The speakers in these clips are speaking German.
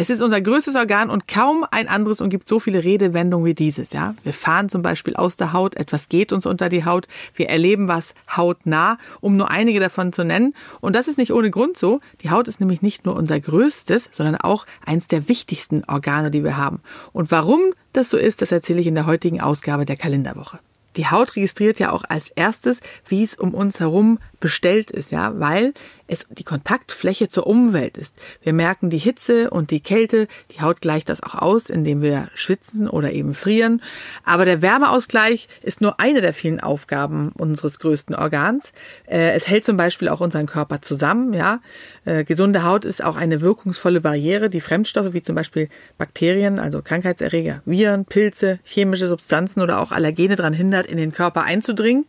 Es ist unser größtes Organ und kaum ein anderes und gibt so viele Redewendungen wie dieses, ja. Wir fahren zum Beispiel aus der Haut, etwas geht uns unter die Haut, wir erleben was hautnah, um nur einige davon zu nennen. Und das ist nicht ohne Grund so. Die Haut ist nämlich nicht nur unser größtes, sondern auch eins der wichtigsten Organe, die wir haben. Und warum das so ist, das erzähle ich in der heutigen Ausgabe der Kalenderwoche. Die Haut registriert ja auch als erstes, wie es um uns herum bestellt ist, ja, weil es die Kontaktfläche zur Umwelt ist. Wir merken die Hitze und die Kälte, die Haut gleicht das auch aus, indem wir schwitzen oder eben frieren. Aber der Wärmeausgleich ist nur eine der vielen Aufgaben unseres größten Organs. Äh, es hält zum Beispiel auch unseren Körper zusammen, ja. Äh, gesunde Haut ist auch eine wirkungsvolle Barriere, die Fremdstoffe wie zum Beispiel Bakterien, also Krankheitserreger, Viren, Pilze, chemische Substanzen oder auch Allergene daran hindert, in den Körper einzudringen.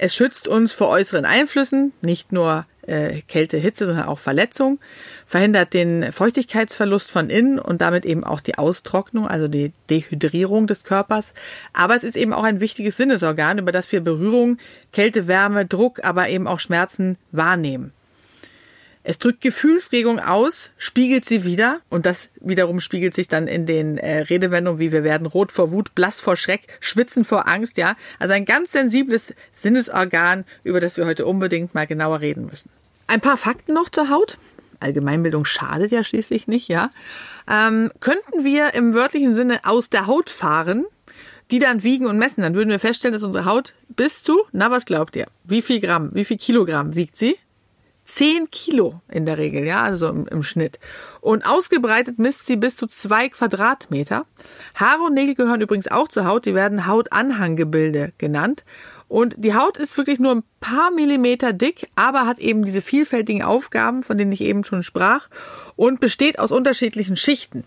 Es schützt uns vor äußeren Einflüssen, nicht nur äh, Kälte, Hitze, sondern auch Verletzung, verhindert den Feuchtigkeitsverlust von innen und damit eben auch die Austrocknung, also die Dehydrierung des Körpers. Aber es ist eben auch ein wichtiges Sinnesorgan, über das wir Berührung, Kälte, Wärme, Druck, aber eben auch Schmerzen wahrnehmen. Es drückt Gefühlsregung aus, spiegelt sie wieder und das wiederum spiegelt sich dann in den äh, Redewendungen wie wir werden rot vor Wut, blass vor Schreck, schwitzen vor Angst, ja. Also ein ganz sensibles Sinnesorgan, über das wir heute unbedingt mal genauer reden müssen. Ein paar Fakten noch zur Haut. Allgemeinbildung schadet ja schließlich nicht, ja. Ähm, könnten wir im wörtlichen Sinne aus der Haut fahren, die dann wiegen und messen, dann würden wir feststellen, dass unsere Haut bis zu, na was glaubt ihr, wie viel Gramm, wie viel Kilogramm wiegt sie? 10 Kilo in der Regel, ja, also im, im, Schnitt. Und ausgebreitet misst sie bis zu zwei Quadratmeter. Haare und Nägel gehören übrigens auch zur Haut, die werden Hautanhanggebilde genannt. Und die Haut ist wirklich nur ein paar Millimeter dick, aber hat eben diese vielfältigen Aufgaben, von denen ich eben schon sprach, und besteht aus unterschiedlichen Schichten.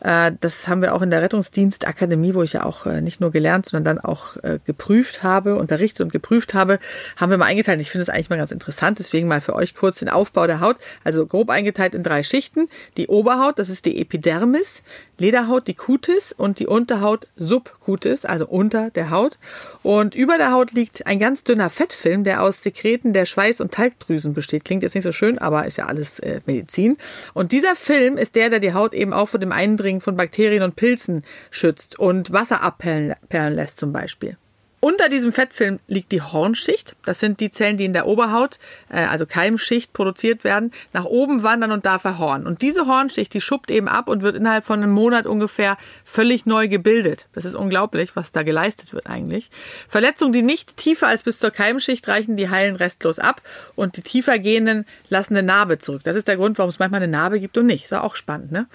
Äh, das haben wir auch in der Rettungsdienstakademie, wo ich ja auch äh, nicht nur gelernt, sondern dann auch äh, geprüft habe, unterrichtet und geprüft habe, haben wir mal eingeteilt. Ich finde es eigentlich mal ganz interessant, deswegen mal für euch kurz den Aufbau der Haut. Also grob eingeteilt in drei Schichten. Die Oberhaut, das ist die Epidermis, Lederhaut die Cutis und die Unterhaut Subcutis, also unter der Haut. Und über der Haut liegt ein ganz dünner Fettfilm, der aus Sekreten der Schweiß- und Talgdrüsen besteht. Klingt jetzt nicht so schön, aber ist ja alles äh, Medizin. Und dieser Film ist der, der die Haut eben auch vor dem Eindringen von Bakterien und Pilzen schützt und Wasser abperlen lässt zum Beispiel. Unter diesem Fettfilm liegt die Hornschicht. Das sind die Zellen, die in der Oberhaut, äh, also Keimschicht, produziert werden, nach oben wandern und da verhornen. Und diese Hornschicht, die schuppt eben ab und wird innerhalb von einem Monat ungefähr völlig neu gebildet. Das ist unglaublich, was da geleistet wird eigentlich. Verletzungen, die nicht tiefer als bis zur Keimschicht reichen, die heilen restlos ab und die tiefer gehenden lassen eine Narbe zurück. Das ist der Grund, warum es manchmal eine Narbe gibt und nicht. Ist auch spannend, ne?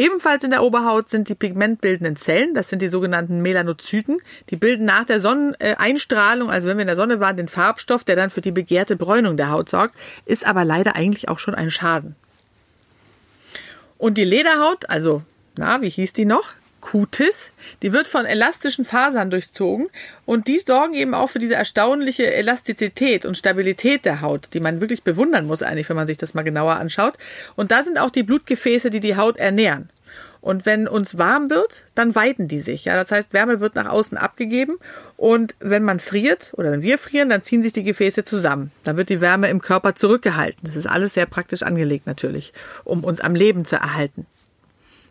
Ebenfalls in der Oberhaut sind die pigmentbildenden Zellen, das sind die sogenannten Melanozyten. Die bilden nach der Sonneneinstrahlung, also wenn wir in der Sonne waren, den Farbstoff, der dann für die begehrte Bräunung der Haut sorgt, ist aber leider eigentlich auch schon ein Schaden. Und die Lederhaut, also, na, wie hieß die noch? Cutis. Die wird von elastischen Fasern durchzogen und die sorgen eben auch für diese erstaunliche Elastizität und Stabilität der Haut, die man wirklich bewundern muss eigentlich, wenn man sich das mal genauer anschaut. Und da sind auch die Blutgefäße, die die Haut ernähren. Und wenn uns warm wird, dann weiten die sich. Ja, das heißt, Wärme wird nach außen abgegeben. Und wenn man friert oder wenn wir frieren, dann ziehen sich die Gefäße zusammen. Dann wird die Wärme im Körper zurückgehalten. Das ist alles sehr praktisch angelegt natürlich, um uns am Leben zu erhalten.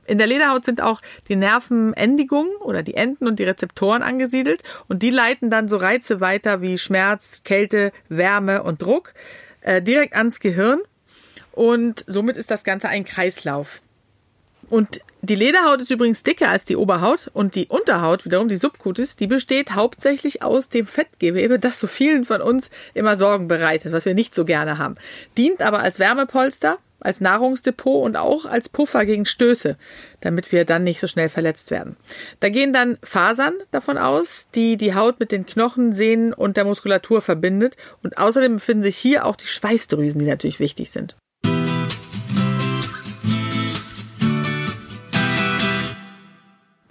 In der Lederhaut sind auch die Nervenendigungen oder die Enden und die Rezeptoren angesiedelt und die leiten dann so Reize weiter wie Schmerz, Kälte, Wärme und Druck äh, direkt ans Gehirn und somit ist das Ganze ein Kreislauf. Und die Lederhaut ist übrigens dicker als die Oberhaut und die Unterhaut, wiederum die Subcutis, die besteht hauptsächlich aus dem Fettgewebe, das so vielen von uns immer Sorgen bereitet, was wir nicht so gerne haben. Dient aber als Wärmepolster als Nahrungsdepot und auch als Puffer gegen Stöße, damit wir dann nicht so schnell verletzt werden. Da gehen dann Fasern davon aus, die die Haut mit den Knochen, Sehnen und der Muskulatur verbindet. Und außerdem befinden sich hier auch die Schweißdrüsen, die natürlich wichtig sind.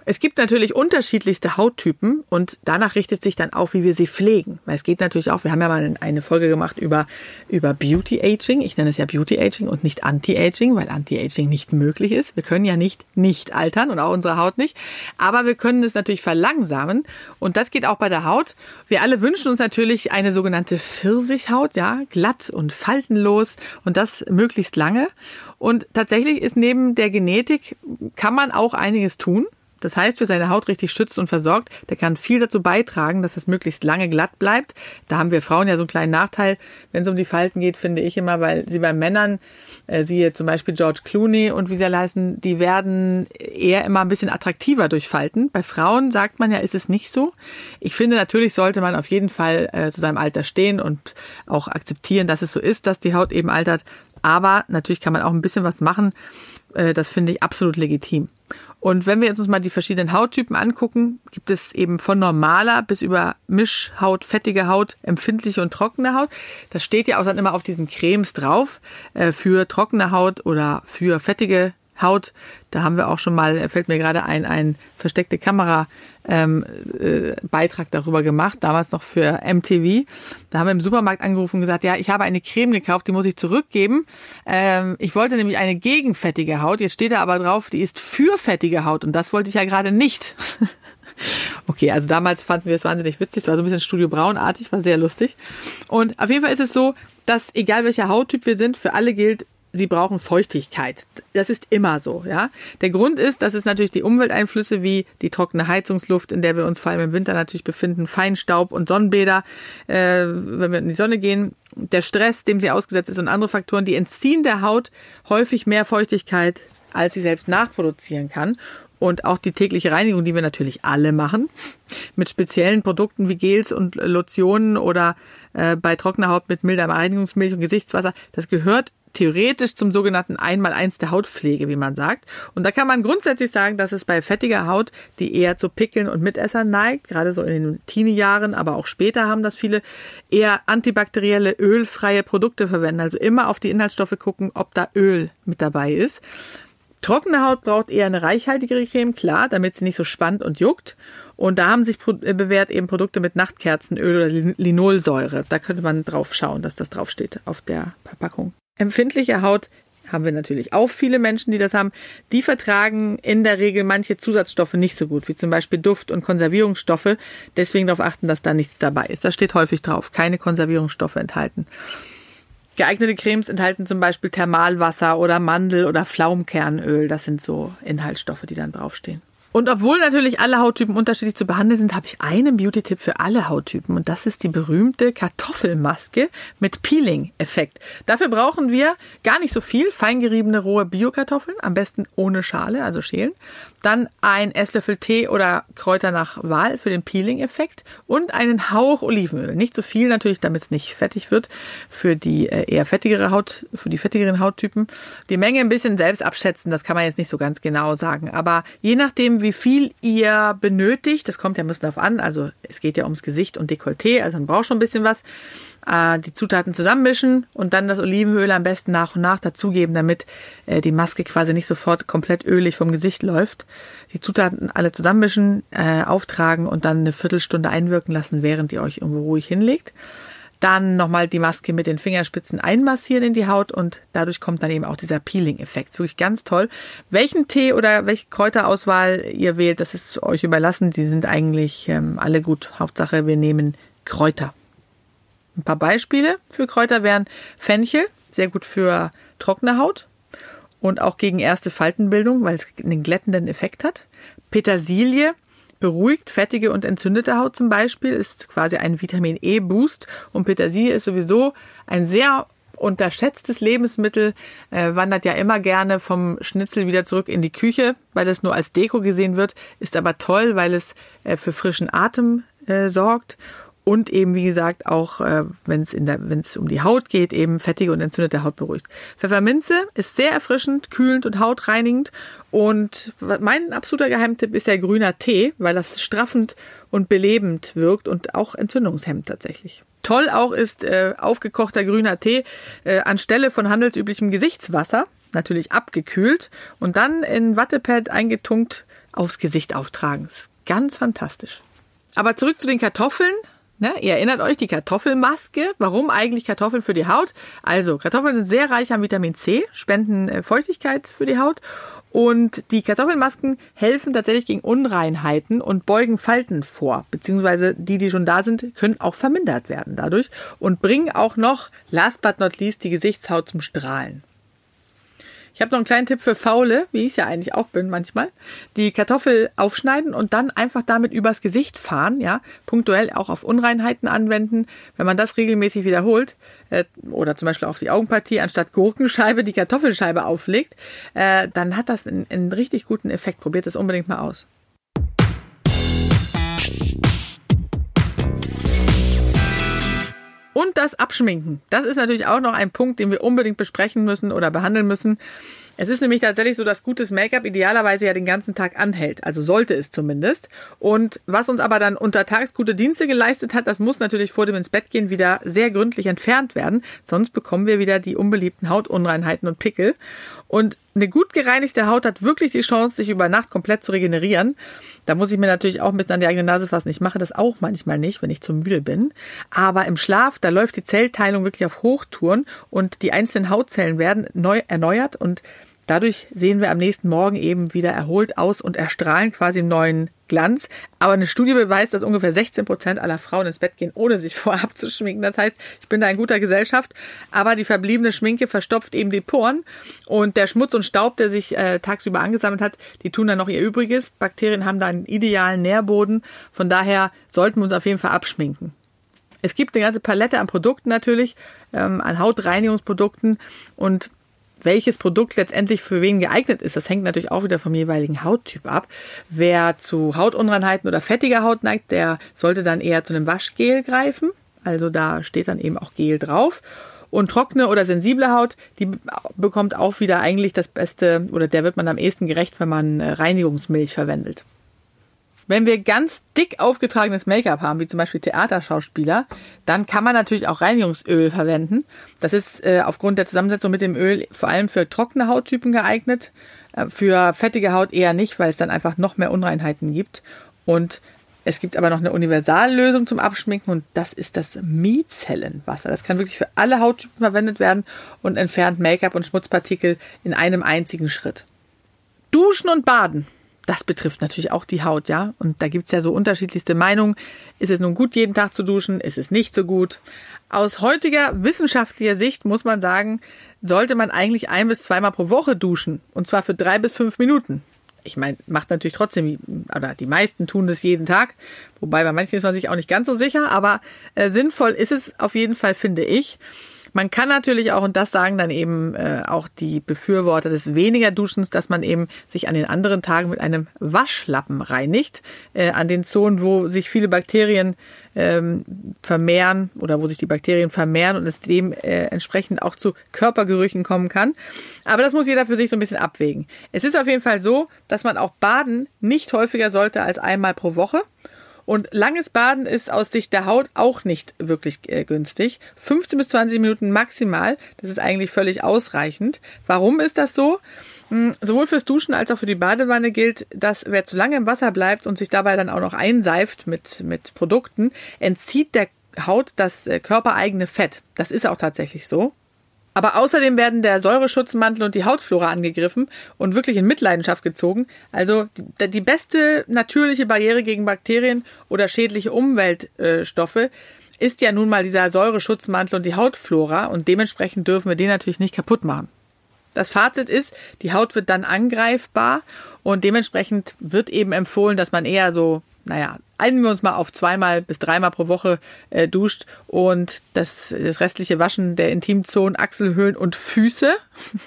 Es gibt natürlich unterschiedlichste Hauttypen und danach richtet sich dann auch, wie wir sie pflegen. Weil es geht natürlich auch, wir haben ja mal eine Folge gemacht über, über Beauty Aging. Ich nenne es ja Beauty Aging und nicht Anti-Aging, weil Anti-Aging nicht möglich ist. Wir können ja nicht nicht altern und auch unsere Haut nicht. Aber wir können es natürlich verlangsamen und das geht auch bei der Haut. Wir alle wünschen uns natürlich eine sogenannte Pfirsichhaut, ja, glatt und faltenlos und das möglichst lange. Und tatsächlich ist neben der Genetik, kann man auch einiges tun. Das heißt, wer seine Haut richtig schützt und versorgt, der kann viel dazu beitragen, dass es möglichst lange glatt bleibt. Da haben wir Frauen ja so einen kleinen Nachteil, wenn es um die Falten geht, finde ich immer, weil sie bei Männern, äh, siehe zum Beispiel George Clooney und wie sie alle heißen, die werden eher immer ein bisschen attraktiver durch Falten. Bei Frauen sagt man ja, ist es nicht so. Ich finde, natürlich sollte man auf jeden Fall äh, zu seinem Alter stehen und auch akzeptieren, dass es so ist, dass die Haut eben altert. Aber natürlich kann man auch ein bisschen was machen. Äh, das finde ich absolut legitim. Und wenn wir jetzt uns mal die verschiedenen Hauttypen angucken, gibt es eben von normaler bis über Mischhaut, fettige Haut, empfindliche und trockene Haut. Das steht ja auch dann immer auf diesen Cremes drauf, äh, für trockene Haut oder für fettige Haut. Da haben wir auch schon mal, fällt mir gerade ein, ein versteckte Kamera ähm, äh, Beitrag darüber gemacht, damals noch für MTV. Da haben wir im Supermarkt angerufen und gesagt, ja, ich habe eine Creme gekauft, die muss ich zurückgeben. Ähm, ich wollte nämlich eine gegenfettige Haut. Jetzt steht da aber drauf, die ist für fettige Haut und das wollte ich ja gerade nicht. Okay, also damals fanden wir es wahnsinnig witzig. Es war so ein bisschen Studio Braunartig, war sehr lustig. Und auf jeden Fall ist es so, dass egal welcher Hauttyp wir sind, für alle gilt, sie brauchen Feuchtigkeit. Das ist immer so, ja. Der Grund ist, dass es natürlich die Umwelteinflüsse wie die trockene Heizungsluft, in der wir uns vor allem im Winter natürlich befinden, Feinstaub und Sonnenbäder, äh, wenn wir in die Sonne gehen, der Stress, dem sie ausgesetzt ist und andere Faktoren, die entziehen der Haut häufig mehr Feuchtigkeit, als sie selbst nachproduzieren kann. Und auch die tägliche Reinigung, die wir natürlich alle machen, mit speziellen Produkten wie Gels und Lotionen oder äh, bei trockener Haut mit milder Reinigungsmilch und Gesichtswasser, das gehört theoretisch zum sogenannten Einmaleins der Hautpflege, wie man sagt. Und da kann man grundsätzlich sagen, dass es bei fettiger Haut, die eher zu Pickeln und Mitessern neigt, gerade so in den Teenie-Jahren, aber auch später haben das viele, eher antibakterielle, ölfreie Produkte verwenden. Also immer auf die Inhaltsstoffe gucken, ob da Öl mit dabei ist. Trockene Haut braucht eher eine reichhaltigere Creme, klar, damit sie nicht so spannt und juckt. Und da haben sich äh, bewährt eben Produkte mit Nachtkerzenöl oder Linolsäure. Da könnte man drauf schauen, dass das draufsteht auf der Verpackung. Empfindliche Haut haben wir natürlich auch viele Menschen, die das haben. Die vertragen in der Regel manche Zusatzstoffe nicht so gut, wie zum Beispiel Duft- und Konservierungsstoffe. Deswegen darauf achten, dass da nichts dabei ist. Da steht häufig drauf, keine Konservierungsstoffe enthalten. Geeignete Cremes enthalten zum Beispiel Thermalwasser oder Mandel- oder Pflaumenkernöl. Das sind so Inhaltsstoffe, die dann draufstehen. Und obwohl natürlich alle Hauttypen unterschiedlich zu behandeln sind, habe ich einen Beauty-Tipp für alle Hauttypen. Und das ist die berühmte Kartoffelmaske mit Peeling-Effekt. Dafür brauchen wir gar nicht so viel. Feingeriebene rohe Bio-Kartoffeln, am besten ohne Schale, also schälen. Dann ein Esslöffel Tee oder Kräuter nach Wahl für den Peeling-Effekt und einen Hauch Olivenöl. Nicht so viel natürlich, damit es nicht fettig wird für die äh, eher fettigere Haut, für die fettigeren Hauttypen. Die Menge ein bisschen selbst abschätzen, das kann man jetzt nicht so ganz genau sagen. Aber je nachdem, wie viel ihr benötigt, das kommt ja ein bisschen darauf an, also es geht ja ums Gesicht und Dekolleté, also man braucht schon ein bisschen was, äh, die Zutaten zusammenmischen und dann das Olivenöl am besten nach und nach dazugeben, damit äh, die Maske quasi nicht sofort komplett ölig vom Gesicht läuft. Die Zutaten alle zusammenmischen, äh, auftragen und dann eine Viertelstunde einwirken lassen, während ihr euch irgendwo ruhig hinlegt. Dann nochmal die Maske mit den Fingerspitzen einmassieren in die Haut und dadurch kommt dann eben auch dieser Peeling-Effekt. Wirklich ganz toll. Welchen Tee oder welche Kräuterauswahl ihr wählt, das ist euch überlassen. Die sind eigentlich ähm, alle gut. Hauptsache, wir nehmen Kräuter. Ein paar Beispiele für Kräuter wären Fenchel, sehr gut für trockene Haut und auch gegen erste Faltenbildung, weil es einen glättenden Effekt hat. Petersilie beruhigt fettige und entzündete Haut zum Beispiel, ist quasi ein Vitamin E-Boost. Und Petersilie ist sowieso ein sehr unterschätztes Lebensmittel, äh, wandert ja immer gerne vom Schnitzel wieder zurück in die Küche, weil es nur als Deko gesehen wird, ist aber toll, weil es äh, für frischen Atem äh, sorgt und eben, wie gesagt, auch äh, wenn es um die Haut geht, eben fettige und entzündete Haut beruhigt. Pfefferminze ist sehr erfrischend, kühlend und hautreinigend. Und mein absoluter Geheimtipp ist der grüner Tee, weil das straffend und belebend wirkt und auch entzündungshemmend tatsächlich. Toll auch ist äh, aufgekochter grüner Tee äh, anstelle von handelsüblichem Gesichtswasser, natürlich abgekühlt und dann in Wattepad eingetunkt aufs Gesicht auftragen. Ist ganz fantastisch. Aber zurück zu den Kartoffeln. Ne, ihr erinnert euch, die Kartoffelmaske. Warum eigentlich Kartoffeln für die Haut? Also, Kartoffeln sind sehr reich an Vitamin C, spenden äh, Feuchtigkeit für die Haut. Und die Kartoffelmasken helfen tatsächlich gegen Unreinheiten und beugen Falten vor. Beziehungsweise die, die schon da sind, können auch vermindert werden dadurch und bringen auch noch, last but not least, die Gesichtshaut zum Strahlen. Ich habe noch einen kleinen Tipp für Faule, wie ich es ja eigentlich auch bin manchmal. Die Kartoffel aufschneiden und dann einfach damit übers Gesicht fahren, ja, punktuell auch auf Unreinheiten anwenden. Wenn man das regelmäßig wiederholt äh, oder zum Beispiel auf die Augenpartie anstatt Gurkenscheibe die Kartoffelscheibe auflegt, äh, dann hat das einen, einen richtig guten Effekt. Probiert es unbedingt mal aus. Und das Abschminken. Das ist natürlich auch noch ein Punkt, den wir unbedingt besprechen müssen oder behandeln müssen. Es ist nämlich tatsächlich so, dass gutes Make-up idealerweise ja den ganzen Tag anhält. Also sollte es zumindest. Und was uns aber dann untertags gute Dienste geleistet hat, das muss natürlich vor dem ins Bett gehen wieder sehr gründlich entfernt werden. Sonst bekommen wir wieder die unbeliebten Hautunreinheiten und Pickel. Und eine gut gereinigte Haut hat wirklich die Chance, sich über Nacht komplett zu regenerieren. Da muss ich mir natürlich auch ein bisschen an die eigene Nase fassen. Ich mache das auch manchmal nicht, wenn ich zu müde bin. Aber im Schlaf, da läuft die Zellteilung wirklich auf Hochtouren und die einzelnen Hautzellen werden neu erneuert und Dadurch sehen wir am nächsten Morgen eben wieder erholt aus und erstrahlen quasi im neuen Glanz. Aber eine Studie beweist, dass ungefähr 16 Prozent aller Frauen ins Bett gehen, ohne sich vorab zu schminken. Das heißt, ich bin da in guter Gesellschaft, aber die verbliebene Schminke verstopft eben die Poren und der Schmutz und Staub, der sich äh, tagsüber angesammelt hat, die tun dann noch ihr Übriges. Bakterien haben da einen idealen Nährboden. Von daher sollten wir uns auf jeden Fall abschminken. Es gibt eine ganze Palette an Produkten natürlich, ähm, an Hautreinigungsprodukten und welches Produkt letztendlich für wen geeignet ist, das hängt natürlich auch wieder vom jeweiligen Hauttyp ab. Wer zu Hautunreinheiten oder fettiger Haut neigt, der sollte dann eher zu einem Waschgel greifen. Also da steht dann eben auch Gel drauf. Und trockene oder sensible Haut, die bekommt auch wieder eigentlich das Beste oder der wird man am ehesten gerecht, wenn man äh, Reinigungsmilch verwendet. Wenn wir ganz dick aufgetragenes Make-up haben, wie zum Beispiel Theaterschauspieler, dann kann man natürlich auch Reinigungsöl verwenden. Das ist äh, aufgrund der Zusammensetzung mit dem Öl vor allem für trockene Hauttypen geeignet. Äh, für fettige Haut eher nicht, weil es dann einfach noch mehr Unreinheiten gibt. Und es gibt aber noch eine Universallösung zum Abschminken und das ist das Mizellenwasser. Das kann wirklich für alle Hauttypen verwendet werden und entfernt Make-up und Schmutzpartikel in einem einzigen Schritt. Duschen und Baden. Das betrifft natürlich auch die Haut, ja. Und da gibt's ja so unterschiedlichste Meinungen. Ist es nun gut, jeden Tag zu duschen? Ist es nicht so gut? Aus heutiger wissenschaftlicher Sicht muss man sagen, sollte man eigentlich ein bis zweimal pro Woche duschen. Und zwar für drei bis fünf Minuten. Ich meine, macht natürlich trotzdem, oder die meisten tun das jeden Tag. Wobei bei manchen ist man sich auch nicht ganz so sicher. Aber äh, sinnvoll ist es auf jeden Fall, finde ich. Man kann natürlich auch, und das sagen dann eben äh, auch die Befürworter des weniger Duschens, dass man eben sich an den anderen Tagen mit einem Waschlappen reinigt, äh, an den Zonen, wo sich viele Bakterien ähm, vermehren oder wo sich die Bakterien vermehren und es dementsprechend äh, auch zu Körpergerüchen kommen kann. Aber das muss jeder für sich so ein bisschen abwägen. Es ist auf jeden Fall so, dass man auch baden nicht häufiger sollte als einmal pro Woche. Und langes Baden ist aus Sicht der Haut auch nicht wirklich äh, günstig. 15 bis 20 Minuten maximal, das ist eigentlich völlig ausreichend. Warum ist das so? Hm, sowohl fürs Duschen als auch für die Badewanne gilt, dass wer zu lange im Wasser bleibt und sich dabei dann auch noch einseift mit, mit Produkten, entzieht der Haut das äh, körpereigene Fett. Das ist auch tatsächlich so. Aber außerdem werden der Säureschutzmantel und die Hautflora angegriffen und wirklich in Mitleidenschaft gezogen. Also die, die beste natürliche Barriere gegen Bakterien oder schädliche Umweltstoffe ist ja nun mal dieser Säureschutzmantel und die Hautflora und dementsprechend dürfen wir den natürlich nicht kaputt machen. Das Fazit ist, die Haut wird dann angreifbar und dementsprechend wird eben empfohlen, dass man eher so naja, einigen wir uns mal auf zweimal bis dreimal pro Woche äh, duscht und das, das restliche Waschen der Intimzonen, Achselhöhlen und Füße,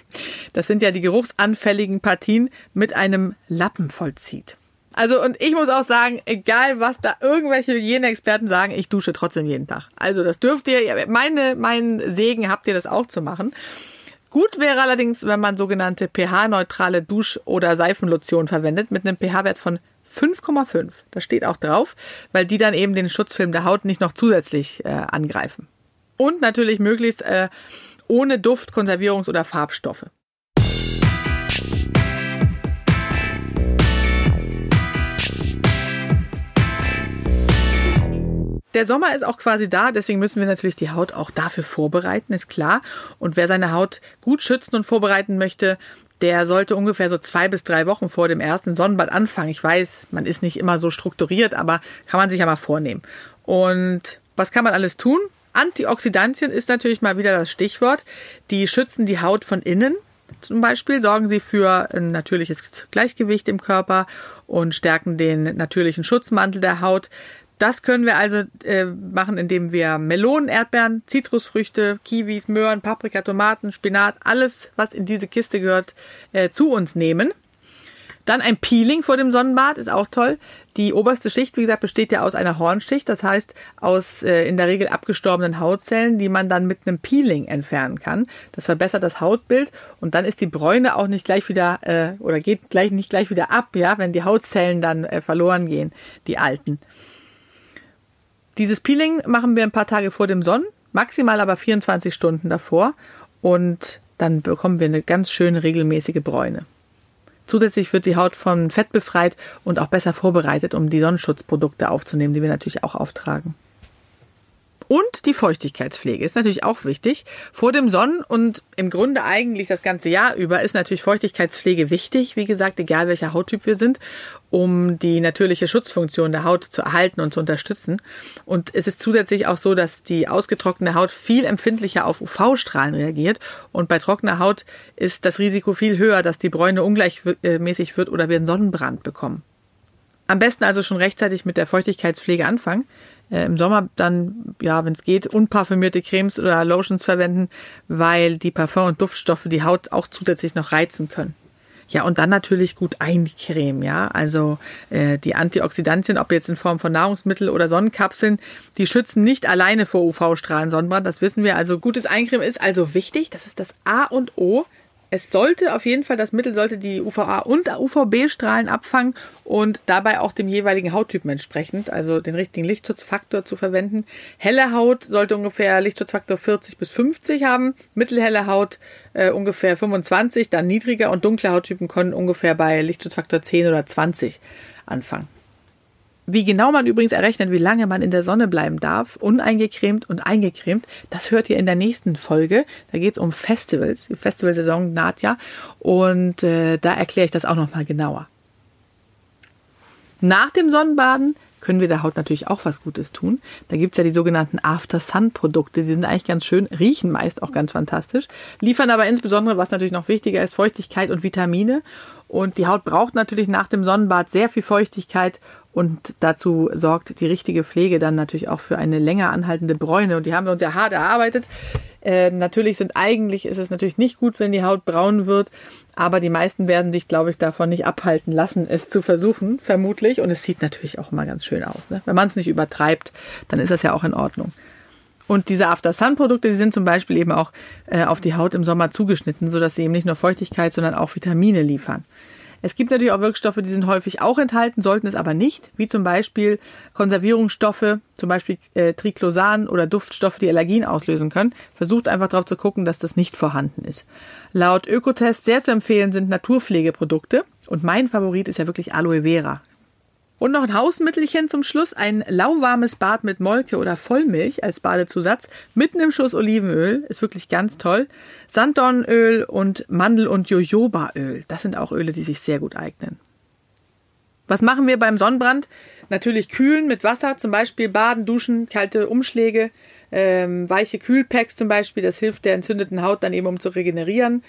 das sind ja die geruchsanfälligen Partien, mit einem Lappen vollzieht. Also, und ich muss auch sagen, egal was da irgendwelche Hygieneexperten sagen, ich dusche trotzdem jeden Tag. Also, das dürft ihr, meine, meinen Segen habt ihr das auch zu machen. Gut wäre allerdings, wenn man sogenannte pH-neutrale Dusch- oder Seifenlotion verwendet mit einem pH-Wert von 5,5. Das steht auch drauf, weil die dann eben den Schutzfilm der Haut nicht noch zusätzlich äh, angreifen. Und natürlich möglichst äh, ohne Duft, Konservierungs- oder Farbstoffe. Der Sommer ist auch quasi da, deswegen müssen wir natürlich die Haut auch dafür vorbereiten, ist klar. Und wer seine Haut gut schützen und vorbereiten möchte, der sollte ungefähr so zwei bis drei Wochen vor dem ersten Sonnenbad anfangen. Ich weiß, man ist nicht immer so strukturiert, aber kann man sich ja mal vornehmen. Und was kann man alles tun? Antioxidantien ist natürlich mal wieder das Stichwort. Die schützen die Haut von innen. Zum Beispiel sorgen sie für ein natürliches Gleichgewicht im Körper und stärken den natürlichen Schutzmantel der Haut. Das können wir also äh, machen, indem wir Melonen, Erdbeeren, Zitrusfrüchte, Kiwis, Möhren, Paprika, Tomaten, Spinat, alles, was in diese Kiste gehört, äh, zu uns nehmen. Dann ein Peeling vor dem Sonnenbad ist auch toll. Die oberste Schicht, wie gesagt, besteht ja aus einer Hornschicht, das heißt aus äh, in der Regel abgestorbenen Hautzellen, die man dann mit einem Peeling entfernen kann. Das verbessert das Hautbild und dann ist die Bräune auch nicht gleich wieder äh, oder geht gleich nicht gleich wieder ab, ja, wenn die Hautzellen dann äh, verloren gehen, die alten. Dieses Peeling machen wir ein paar Tage vor dem Sonnen, maximal aber 24 Stunden davor und dann bekommen wir eine ganz schöne regelmäßige Bräune. Zusätzlich wird die Haut von Fett befreit und auch besser vorbereitet, um die Sonnenschutzprodukte aufzunehmen, die wir natürlich auch auftragen. Und die Feuchtigkeitspflege ist natürlich auch wichtig. Vor dem Sonnen und im Grunde eigentlich das ganze Jahr über ist natürlich Feuchtigkeitspflege wichtig. Wie gesagt, egal welcher Hauttyp wir sind, um die natürliche Schutzfunktion der Haut zu erhalten und zu unterstützen. Und es ist zusätzlich auch so, dass die ausgetrocknete Haut viel empfindlicher auf UV-Strahlen reagiert. Und bei trockener Haut ist das Risiko viel höher, dass die Bräune ungleichmäßig wird oder wir einen Sonnenbrand bekommen. Am besten also schon rechtzeitig mit der Feuchtigkeitspflege anfangen äh, im Sommer dann, ja, wenn es geht, unparfümierte Cremes oder Lotions verwenden, weil die Parfum- und Duftstoffe die Haut auch zusätzlich noch reizen können. Ja, und dann natürlich gut eincremen, ja. Also äh, die Antioxidantien, ob jetzt in Form von Nahrungsmittel oder Sonnenkapseln, die schützen nicht alleine vor UV-Strahlen Sonnenbrand, das wissen wir. Also gutes Eincremen ist also wichtig. Das ist das A und O es sollte auf jeden Fall, das Mittel sollte die UVA und UVB-Strahlen abfangen und dabei auch dem jeweiligen Hauttypen entsprechend, also den richtigen Lichtschutzfaktor zu verwenden. Helle Haut sollte ungefähr Lichtschutzfaktor 40 bis 50 haben, mittelhelle Haut äh, ungefähr 25, dann niedriger und dunkle Hauttypen können ungefähr bei Lichtschutzfaktor 10 oder 20 anfangen. Wie genau man übrigens errechnet, wie lange man in der Sonne bleiben darf, uneingecremt und eingecremt, das hört ihr in der nächsten Folge. Da geht es um Festivals. Die Festivalsaison naht ja. Und äh, da erkläre ich das auch nochmal genauer. Nach dem Sonnenbaden können wir der Haut natürlich auch was Gutes tun. Da gibt es ja die sogenannten After-Sun-Produkte. Die sind eigentlich ganz schön, riechen meist auch ganz fantastisch, liefern aber insbesondere, was natürlich noch wichtiger ist, Feuchtigkeit und Vitamine. Und die Haut braucht natürlich nach dem Sonnenbad sehr viel Feuchtigkeit und dazu sorgt die richtige Pflege dann natürlich auch für eine länger anhaltende Bräune. Und die haben wir uns ja hart erarbeitet. Äh, natürlich sind eigentlich, ist es natürlich nicht gut, wenn die Haut braun wird. Aber die meisten werden sich, glaube ich, davon nicht abhalten lassen, es zu versuchen, vermutlich. Und es sieht natürlich auch immer ganz schön aus. Ne? Wenn man es nicht übertreibt, dann ist das ja auch in Ordnung. Und diese After-Sun-Produkte, die sind zum Beispiel eben auch äh, auf die Haut im Sommer zugeschnitten, sodass sie eben nicht nur Feuchtigkeit, sondern auch Vitamine liefern. Es gibt natürlich auch Wirkstoffe, die sind häufig auch enthalten, sollten es aber nicht, wie zum Beispiel Konservierungsstoffe, zum Beispiel äh, Triclosan oder Duftstoffe, die Allergien auslösen können. Versucht einfach darauf zu gucken, dass das nicht vorhanden ist. Laut Ökotest sehr zu empfehlen sind Naturpflegeprodukte und mein Favorit ist ja wirklich Aloe Vera. Und noch ein Hausmittelchen zum Schluss, ein lauwarmes Bad mit Molke oder Vollmilch als Badezusatz mit einem Schuss Olivenöl, ist wirklich ganz toll. Sanddornöl und Mandel- und Jojobaöl, das sind auch Öle, die sich sehr gut eignen. Was machen wir beim Sonnenbrand? Natürlich kühlen mit Wasser, zum Beispiel baden, duschen, kalte Umschläge, ähm, weiche Kühlpacks zum Beispiel, das hilft der entzündeten Haut dann eben, um zu regenerieren.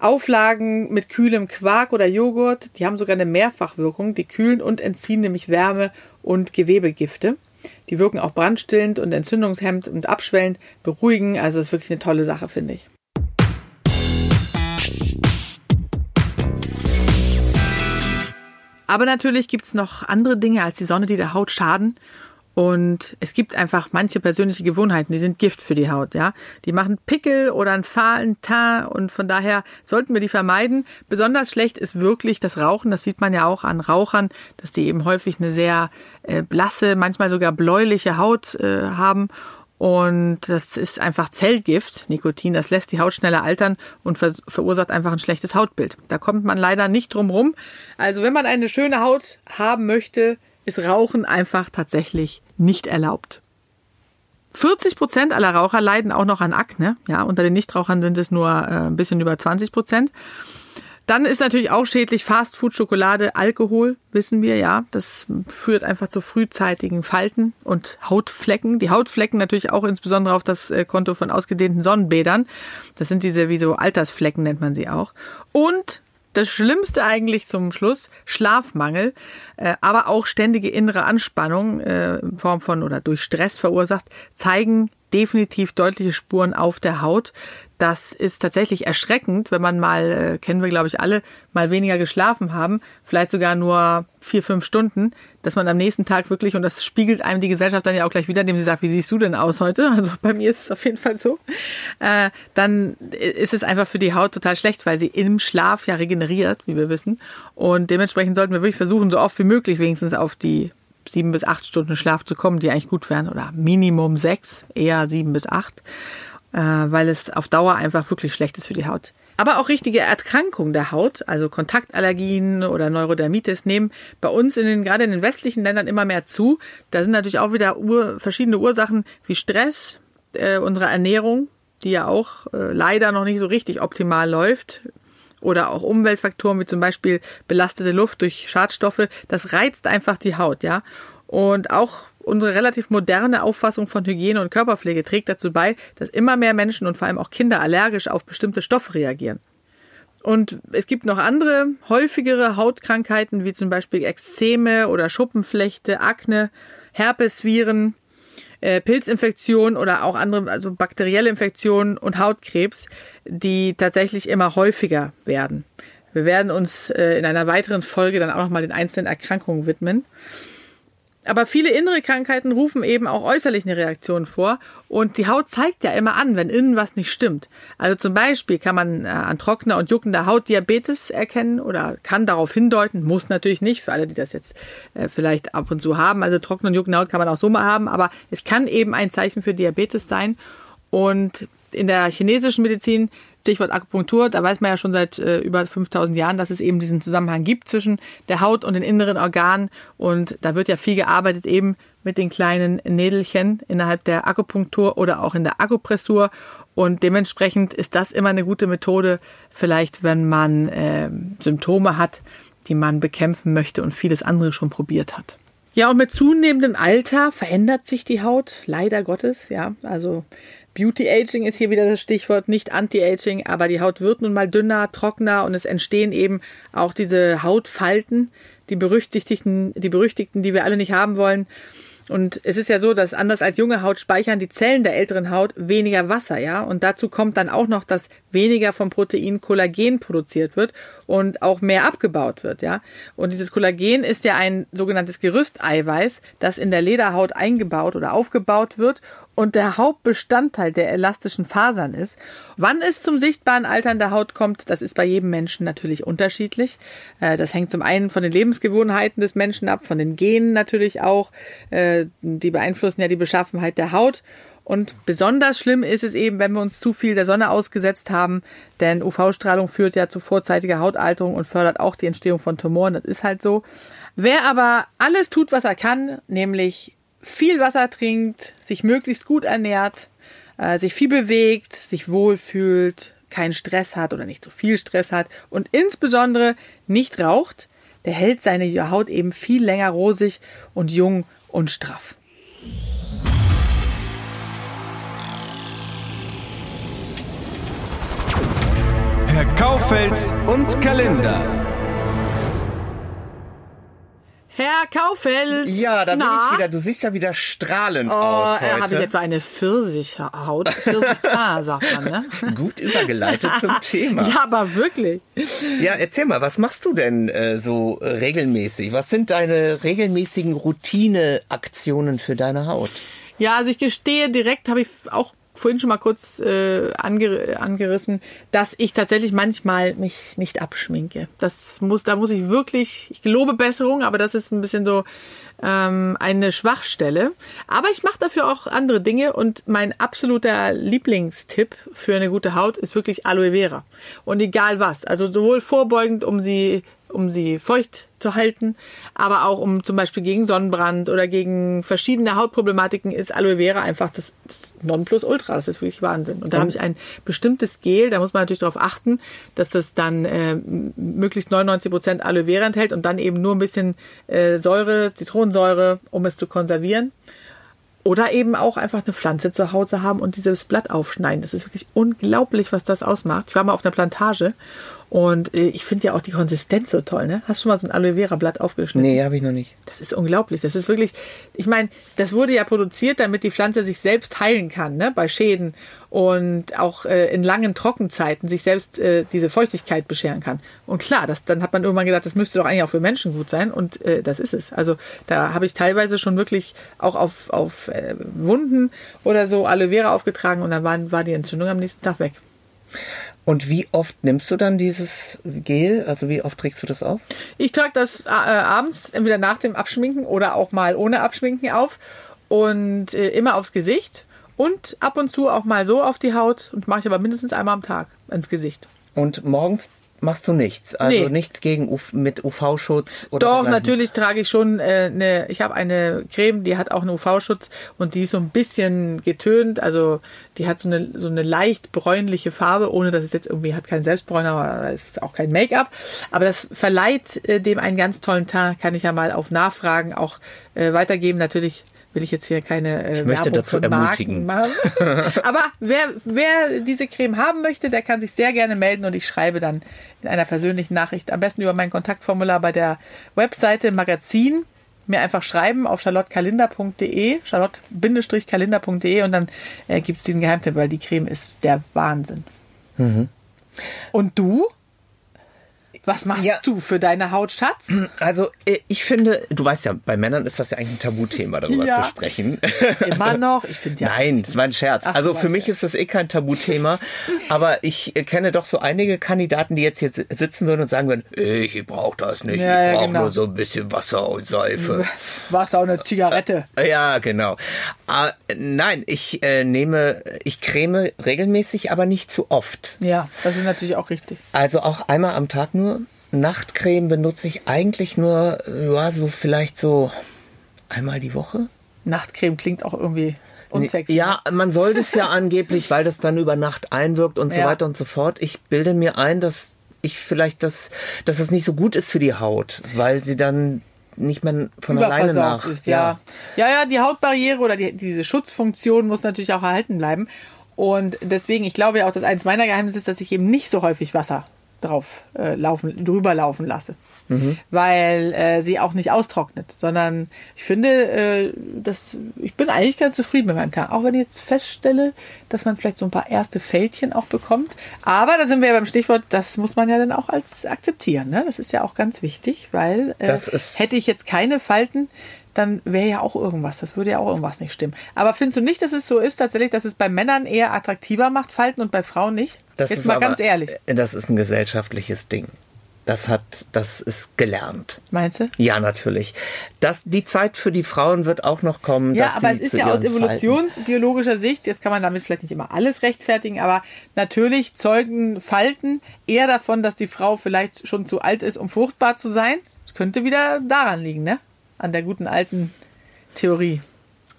Auflagen mit kühlem Quark oder Joghurt, die haben sogar eine Mehrfachwirkung. Die kühlen und entziehen nämlich Wärme und Gewebegifte. Die wirken auch brandstillend und entzündungshemmend und abschwellend, beruhigen. Also ist wirklich eine tolle Sache, finde ich. Aber natürlich gibt es noch andere Dinge als die Sonne, die der Haut schaden. Und es gibt einfach manche persönliche Gewohnheiten, die sind Gift für die Haut, ja. Die machen Pickel oder einen fahlen Teint und von daher sollten wir die vermeiden. Besonders schlecht ist wirklich das Rauchen. Das sieht man ja auch an Rauchern, dass die eben häufig eine sehr äh, blasse, manchmal sogar bläuliche Haut äh, haben. Und das ist einfach Zellgift, Nikotin. Das lässt die Haut schneller altern und ver verursacht einfach ein schlechtes Hautbild. Da kommt man leider nicht drum rum. Also wenn man eine schöne Haut haben möchte, ist Rauchen einfach tatsächlich nicht erlaubt. 40 Prozent aller Raucher leiden auch noch an Akne. Ja, unter den Nichtrauchern sind es nur äh, ein bisschen über 20 Prozent. Dann ist natürlich auch schädlich Fastfood, Schokolade, Alkohol, wissen wir ja. Das führt einfach zu frühzeitigen Falten und Hautflecken. Die Hautflecken natürlich auch insbesondere auf das äh, Konto von ausgedehnten Sonnenbädern. Das sind diese wie so Altersflecken nennt man sie auch. Und das Schlimmste eigentlich zum Schluss, Schlafmangel, äh, aber auch ständige innere Anspannung äh, in Form von oder durch Stress verursacht, zeigen definitiv deutliche Spuren auf der Haut. Das ist tatsächlich erschreckend, wenn man mal, äh, kennen wir glaube ich alle, mal weniger geschlafen haben, vielleicht sogar nur vier, fünf Stunden, dass man am nächsten Tag wirklich, und das spiegelt einem die Gesellschaft dann ja auch gleich wieder, indem sie sagt, wie siehst du denn aus heute? Also bei mir ist es auf jeden Fall so. Äh, dann ist es einfach für die Haut total schlecht, weil sie im Schlaf ja regeneriert, wie wir wissen. Und dementsprechend sollten wir wirklich versuchen, so oft wie möglich wenigstens auf die sieben bis acht Stunden Schlaf zu kommen, die eigentlich gut wären, oder Minimum sechs, eher sieben bis acht, äh, weil es auf Dauer einfach wirklich schlecht ist für die Haut. Aber auch richtige Erkrankungen der Haut, also Kontaktallergien oder Neurodermitis, nehmen bei uns in den, gerade in den westlichen Ländern immer mehr zu. Da sind natürlich auch wieder Ur, verschiedene Ursachen wie Stress, äh, unsere Ernährung, die ja auch äh, leider noch nicht so richtig optimal läuft oder auch Umweltfaktoren wie zum Beispiel belastete Luft durch Schadstoffe, das reizt einfach die Haut, ja. Und auch unsere relativ moderne Auffassung von Hygiene und Körperpflege trägt dazu bei, dass immer mehr Menschen und vor allem auch Kinder allergisch auf bestimmte Stoffe reagieren. Und es gibt noch andere, häufigere Hautkrankheiten, wie zum Beispiel Ekzeme oder Schuppenflechte, Akne, Herpesviren, äh, Pilzinfektionen oder auch andere, also bakterielle Infektionen und Hautkrebs, die tatsächlich immer häufiger werden. Wir werden uns äh, in einer weiteren Folge dann auch nochmal den einzelnen Erkrankungen widmen. Aber viele innere Krankheiten rufen eben auch äußerlich eine Reaktion vor. Und die Haut zeigt ja immer an, wenn innen was nicht stimmt. Also zum Beispiel kann man äh, an trockener und juckender Haut Diabetes erkennen oder kann darauf hindeuten, muss natürlich nicht, für alle, die das jetzt äh, vielleicht ab und zu haben. Also trockene und juckende Haut kann man auch so mal haben, aber es kann eben ein Zeichen für Diabetes sein. Und in der chinesischen Medizin Stichwort Akupunktur, da weiß man ja schon seit äh, über 5000 Jahren, dass es eben diesen Zusammenhang gibt zwischen der Haut und den inneren Organen. Und da wird ja viel gearbeitet eben mit den kleinen Nädelchen innerhalb der Akupunktur oder auch in der Akupressur. Und dementsprechend ist das immer eine gute Methode, vielleicht wenn man äh, Symptome hat, die man bekämpfen möchte und vieles andere schon probiert hat. Ja, und mit zunehmendem Alter verändert sich die Haut, leider Gottes, ja. Also Beauty Aging ist hier wieder das Stichwort, nicht Anti-Aging, aber die Haut wird nun mal dünner, trockener und es entstehen eben auch diese Hautfalten, die berüchtigten, die berüchtigten, die wir alle nicht haben wollen. Und es ist ja so, dass anders als junge Haut speichern die Zellen der älteren Haut weniger Wasser, ja. Und dazu kommt dann auch noch, dass weniger vom Protein Kollagen produziert wird und auch mehr abgebaut wird, ja. Und dieses Kollagen ist ja ein sogenanntes Gerüsteiweiß, das in der Lederhaut eingebaut oder aufgebaut wird und der Hauptbestandteil der elastischen Fasern ist. Wann es zum sichtbaren Altern der Haut kommt, das ist bei jedem Menschen natürlich unterschiedlich. Äh, das hängt zum einen von den Lebensgewohnheiten des Menschen ab, von den Genen natürlich auch. Äh, die beeinflussen ja die Beschaffenheit der Haut. Und besonders schlimm ist es eben, wenn wir uns zu viel der Sonne ausgesetzt haben, denn UV-Strahlung führt ja zu vorzeitiger Hautalterung und fördert auch die Entstehung von Tumoren. Das ist halt so. Wer aber alles tut, was er kann, nämlich viel Wasser trinkt, sich möglichst gut ernährt, äh, sich viel bewegt, sich wohlfühlt, keinen Stress hat oder nicht so viel Stress hat und insbesondere nicht raucht, der hält seine Haut eben viel länger rosig und jung und straff. Herr Kaufels und Kalender. Herr Kaufels. Ja, da bin ich wieder. Du siehst ja wieder strahlend oh, aus heute. habe ich etwa eine Pfirsichhaut? Pfirsichtar, sagt man, ne? Gut übergeleitet zum Thema. Ja, aber wirklich. Ja, erzähl mal, was machst du denn äh, so äh, regelmäßig? Was sind deine regelmäßigen Routineaktionen für deine Haut? Ja, also ich gestehe direkt, habe ich auch vorhin schon mal kurz äh, anger angerissen, dass ich tatsächlich manchmal mich nicht abschminke. Das muss, da muss ich wirklich, ich gelobe Besserung, aber das ist ein bisschen so ähm, eine Schwachstelle. Aber ich mache dafür auch andere Dinge und mein absoluter Lieblingstipp für eine gute Haut ist wirklich Aloe Vera. Und egal was, also sowohl vorbeugend, um sie um sie feucht zu halten, aber auch um zum Beispiel gegen Sonnenbrand oder gegen verschiedene Hautproblematiken ist Aloe Vera einfach das, das Nonplusultra. Das ist wirklich Wahnsinn. Und da habe ich ein bestimmtes Gel, da muss man natürlich darauf achten, dass das dann äh, möglichst 99 Prozent Aloe Vera enthält und dann eben nur ein bisschen äh, Säure, Zitronensäure, um es zu konservieren. Oder eben auch einfach eine Pflanze zu Hause haben und dieses Blatt aufschneiden. Das ist wirklich unglaublich, was das ausmacht. Ich war mal auf einer Plantage und äh, ich finde ja auch die Konsistenz so toll. Ne? Hast du schon mal so ein Aloe Vera Blatt aufgeschnitten? Nee, habe ich noch nicht. Das ist unglaublich. Das ist wirklich, ich meine, das wurde ja produziert, damit die Pflanze sich selbst heilen kann, ne? bei Schäden und auch äh, in langen Trockenzeiten sich selbst äh, diese Feuchtigkeit bescheren kann. Und klar, das, dann hat man irgendwann gedacht, das müsste doch eigentlich auch für Menschen gut sein und äh, das ist es. Also da habe ich teilweise schon wirklich auch auf, auf äh, Wunden oder so Aloe Vera aufgetragen und dann war, war die Entzündung am nächsten Tag weg. Und wie oft nimmst du dann dieses Gel? Also wie oft trägst du das auf? Ich trage das äh, abends entweder nach dem Abschminken oder auch mal ohne Abschminken auf und äh, immer aufs Gesicht und ab und zu auch mal so auf die Haut und mache ich aber mindestens einmal am Tag ins Gesicht. Und morgens machst du nichts, also Nee. nichts gegen UV, mit UV-Schutz oder Doch, natürlich trage ich schon äh, eine, ich habe eine Creme, die hat auch einen UV-Schutz und die ist so ein bisschen getönt, also die hat so eine, so eine leicht bräunliche Farbe, ohne dass es jetzt irgendwie hat keinen Selbstbräuner, aber es ist auch kein Make-up. Aber das verleiht äh, dem einen ganz tollen Teint, kann ich ja mal auf Nachfragen auch äh, weitergeben. Natürlich will ich jetzt hier keine äh, Ich möchte Werbung dazu ermutigen. Machen. Aber wer, wer diese Creme haben möchte, der kann sich sehr gerne melden und ich schreibe dann in einer persönlichen Nachricht, am besten über mein Kontaktformular bei der Webseite Magazin, mir einfach schreiben auf charlottekalinder.de, charlotte-kalinder.de und dann äh, gibt es diesen Geheimtipp, weil die Creme ist der Wahnsinn. Mhm. Und du? Was machst Ja. du für deine Haut, Schatz? Also äh, ich finde, du weißt ja, bei Männern ist das ja eigentlich ein Tabuthema, darüber Ja. zu sprechen. Immer noch? Ich finde ja. Nein, das war ein Scherz. Ach so, also für mich Scherz. ist das eh kein Tabuthema. aber ich äh, kenne doch so einige Kandidaten, die jetzt hier si- sitzen würden und sagen würden, ich brauche das nicht, Ja, ich brauche genau. nur so ein bisschen Wasser und Seife. Wasser und eine Zigarette. Ja, genau. Ah, nein, ich äh, nehme, ich creme regelmäßig, aber nicht zu oft. Ja, das ist natürlich auch richtig. Also auch einmal am Tag nur. Nachtcreme benutze ich eigentlich nur, ja, so vielleicht so einmal die Woche. Nachtcreme klingt auch irgendwie unsexy. Ja, man soll das ja angeblich, weil das dann über Nacht einwirkt und so Ja. weiter und so fort. Ich bilde mir ein, dass ich vielleicht das, dass es nicht so gut ist für die Haut, weil sie dann nicht mehr von alleine nach. ist, ja. ja. Ja, die Hautbarriere oder die, diese Schutzfunktion muss natürlich auch erhalten bleiben. Und deswegen, ich glaube ja auch, dass eines meiner Geheimnisse ist, dass ich eben nicht so häufig Wasser drauf äh, laufen, drüber laufen lasse. Weil äh, sie auch nicht austrocknet, sondern ich finde, äh, dass ich bin eigentlich ganz zufrieden mit meinem Tag. Auch wenn ich jetzt feststelle, dass man vielleicht so ein paar erste Fältchen auch bekommt. Aber da sind wir ja beim Stichwort, das muss man ja dann auch als akzeptieren. Ne? Das ist ja auch ganz wichtig, weil äh, hätte ich jetzt keine Falten, dann wäre ja auch irgendwas. Das würde ja auch irgendwas nicht stimmen. Aber findest du nicht, dass es so ist tatsächlich, dass es bei Männern eher attraktiver macht, Falten und bei Frauen nicht? Das jetzt ist mal aber, ganz ehrlich. Das ist ein gesellschaftliches Ding. Das hat, das ist gelernt. Meinst du? Ja, natürlich. Das, die Zeit für die Frauen wird auch noch kommen. Ja, aber es ist ja aus evolutionsbiologischer Sicht, jetzt kann man damit vielleicht nicht immer alles rechtfertigen, aber natürlich zeugen Falten eher davon, dass die Frau vielleicht schon zu alt ist, um fruchtbar zu sein. Das könnte wieder daran liegen, ne? An der guten alten Theorie.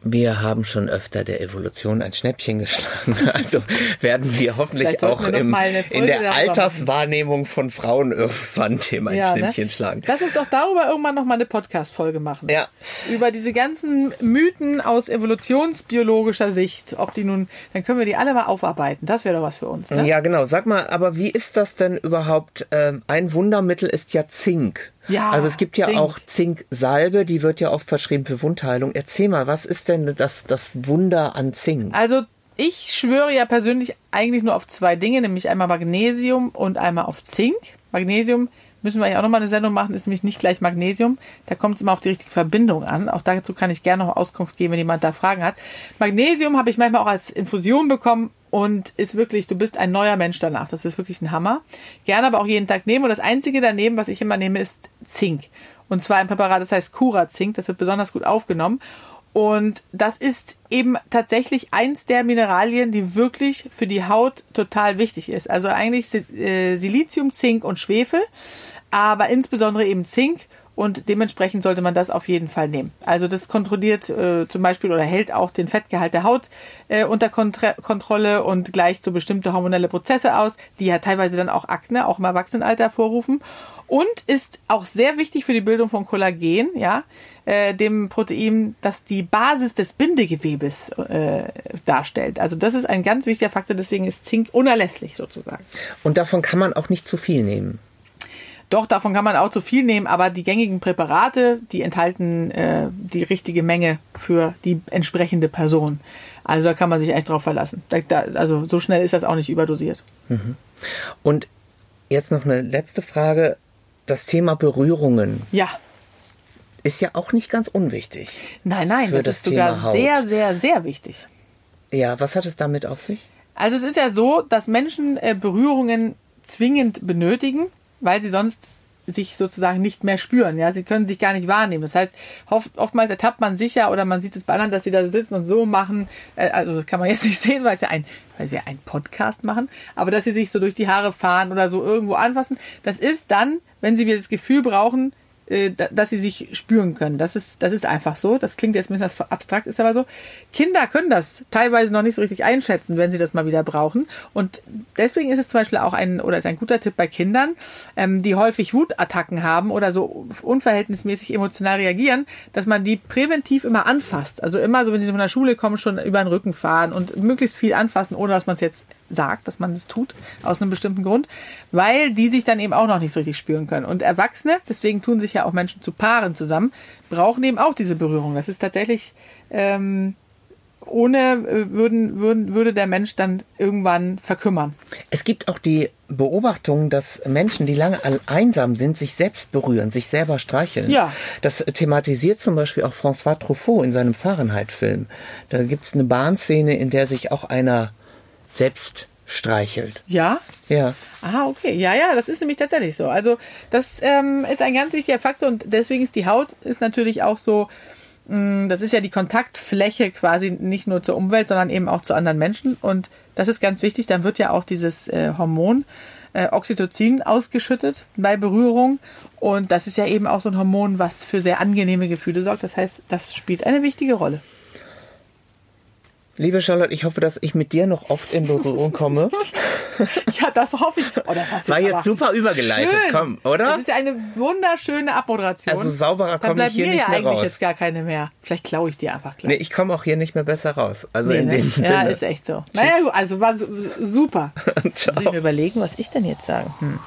Wir haben schon öfter der Evolution ein Schnäppchen geschlagen. Also werden wir hoffentlich auch wir im, in der Alterswahrnehmung von Frauen irgendwann dem ein Ja, Schnäppchen ne? schlagen. Lass uns doch darüber irgendwann noch mal eine Podcast-Folge machen. Ja. Über diese ganzen Mythen aus evolutionsbiologischer Sicht. Ob die nun, dann können wir die alle mal aufarbeiten. Das wäre doch was für uns, ne? Ja, genau. Sag mal, aber wie ist das denn überhaupt? Ähm, ein Wundermittel ist ja Zink. Ja, Also es gibt ja Zink. auch Zinksalbe, die wird ja oft verschrieben für Wundheilung. Erzähl mal, was ist denn das, das Wunder an Zink? Also ich schwöre ja persönlich eigentlich nur auf zwei Dinge, nämlich einmal Magnesium und einmal auf Zink. Magnesium müssen wir ja auch nochmal eine Sendung machen, ist nämlich nicht gleich Magnesium. Da kommt es immer auf die richtige Verbindung an. Auch dazu kann ich gerne noch Auskunft geben, wenn jemand da Fragen hat. Magnesium habe ich manchmal auch als Infusion bekommen und ist wirklich, du bist ein neuer Mensch danach. Das ist wirklich ein Hammer. Gerne aber auch jeden Tag nehmen. Und das Einzige daneben, was ich immer nehme, ist Zink. Und zwar ein Präparat, das heißt Cura-Zink. Das wird besonders gut aufgenommen. Und das ist eben tatsächlich eins der Mineralien, die wirklich für die Haut total wichtig ist. Also eigentlich äh, Silizium, Zink und Schwefel. aber insbesondere eben Zink und dementsprechend sollte man das auf jeden Fall nehmen. Also das kontrolliert äh, zum Beispiel oder hält auch den Fettgehalt der Haut äh, unter Kontra Kontrolle und gleicht so bestimmte hormonelle Prozesse aus, die ja teilweise dann auch Akne, auch im Erwachsenenalter hervorrufen. Und ist auch sehr wichtig für die Bildung von Kollagen, ja, äh, dem Protein, das die Basis des Bindegewebes äh, darstellt. Also das ist ein ganz wichtiger Faktor, deswegen ist Zink unerlässlich sozusagen. Und davon kann man auch nicht zu viel nehmen. Doch, davon kann man auch zu viel nehmen, aber die gängigen Präparate, die enthalten äh, die richtige Menge für die entsprechende Person. Also da kann man sich echt drauf verlassen. Da, da, also so schnell ist das auch nicht überdosiert. Mhm. Und jetzt noch eine letzte Frage. Das Thema Berührungen. Ja. Ist ja auch nicht ganz unwichtig. Nein, nein, das, das, ist sogar sehr, sehr, sehr wichtig. Ja, was hat es damit auf sich? Also es ist ja so, dass Menschen äh, Berührungen zwingend benötigen weil sie sonst sich sozusagen nicht mehr spüren. Ja, sie können sich gar nicht wahrnehmen. Das heißt, oft, oftmals ertappt man sich ja oder man sieht es bei anderen, dass sie da sitzen und so machen. Äh, also das kann man jetzt nicht sehen, weil es ja ein, weil wir einen Podcast machen. Aber dass sie sich so durch die Haare fahren oder so irgendwo anfassen, das ist dann, wenn sie wieder das Gefühl brauchen, dass sie sich spüren können. Das ist, das ist einfach so. Das klingt jetzt ein bisschen abstrakt, ist aber so. Kinder können das teilweise noch nicht so richtig einschätzen, wenn sie das mal wieder brauchen. Und deswegen ist es zum Beispiel auch ein, oder ist ein guter Tipp bei Kindern, ähm, die häufig Wutattacken haben oder so unverhältnismäßig emotional reagieren, dass man die präventiv immer anfasst. Also immer so, wenn sie von der Schule kommen, schon über den Rücken fahren und möglichst viel anfassen, ohne dass man es jetzt sagt, dass man das tut, aus einem bestimmten Grund, weil die sich dann eben auch noch nicht so richtig spüren können. Und Erwachsene, deswegen tun sich ja auch Menschen zu Paaren zusammen, brauchen eben auch diese Berührung. Das ist tatsächlich, ähm, ohne äh, würden, würden, würde der Mensch dann irgendwann verkümmern. Es gibt auch die Beobachtung, dass Menschen, die lange einsam sind, sich selbst berühren, sich selber streicheln. Ja. Das thematisiert zum Beispiel auch François Truffaut in seinem Fahrenheit-Film. Da gibt es eine Bahnszene, in der sich auch einer selbst streichelt. Ja? Ja. Ah, okay. Ja, ja, das ist nämlich tatsächlich so. Also das ähm, ist ein ganz wichtiger Faktor und deswegen ist die Haut ist natürlich auch so, mh, mm, das ist ja die Kontaktfläche quasi nicht nur zur Umwelt, sondern eben auch zu anderen Menschen und das ist ganz wichtig. Dann wird ja auch dieses äh, Hormon äh, Oxytocin ausgeschüttet bei Berührung und das ist ja eben auch so ein Hormon, was für sehr angenehme Gefühle sorgt. Das heißt, das spielt eine wichtige Rolle. Liebe Charlotte, ich hoffe, dass ich mit dir noch oft in Berührung komme. ja, das hoffe ich. Oh, das hast du War jetzt super übergeleitet, schön. komm, oder? Das ist eine wunderschöne Abmoderation. Also sauberer komme ich hier nicht mehr raus. Dann bleibt mir ja eigentlich jetzt gar keine mehr. Vielleicht klaue ich dir einfach gleich. Nee, ich komme auch hier nicht mehr besser raus. Also nee, in ne? dem Sinne. Ja, ist echt so. Tschüss. Naja, also war super. Ciao. Muss ich mir überlegen, was ich denn jetzt sage. Hm.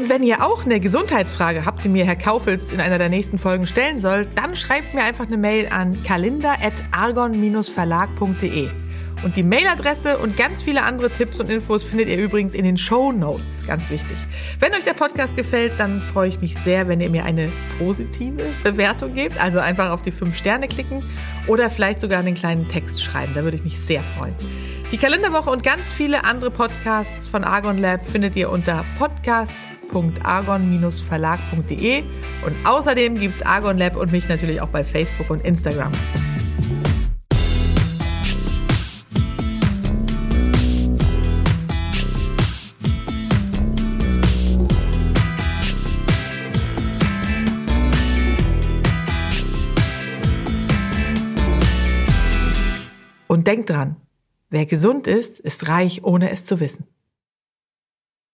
Und wenn ihr auch eine Gesundheitsfrage habt, die mir Herr Kaufels in einer der nächsten Folgen stellen soll, dann schreibt mir einfach eine Mail an kalender.argon-verlag.de. Und die Mailadresse und ganz viele andere Tipps und Infos findet ihr übrigens in den Show Notes. Ganz wichtig. Wenn euch der Podcast gefällt, dann freue ich mich sehr, wenn ihr mir eine positive Bewertung gebt. Also einfach auf die fünf Sterne klicken oder vielleicht sogar einen kleinen Text schreiben. Da würde ich mich sehr freuen. Die Kalenderwoche und ganz viele andere Podcasts von Argon Lab findet ihr unter podcast www.argon-verlag.de und außerdem gibt es Argon Lab und mich natürlich auch bei Facebook und Instagram. Und denkt dran, wer gesund ist, ist reich, ohne es zu wissen.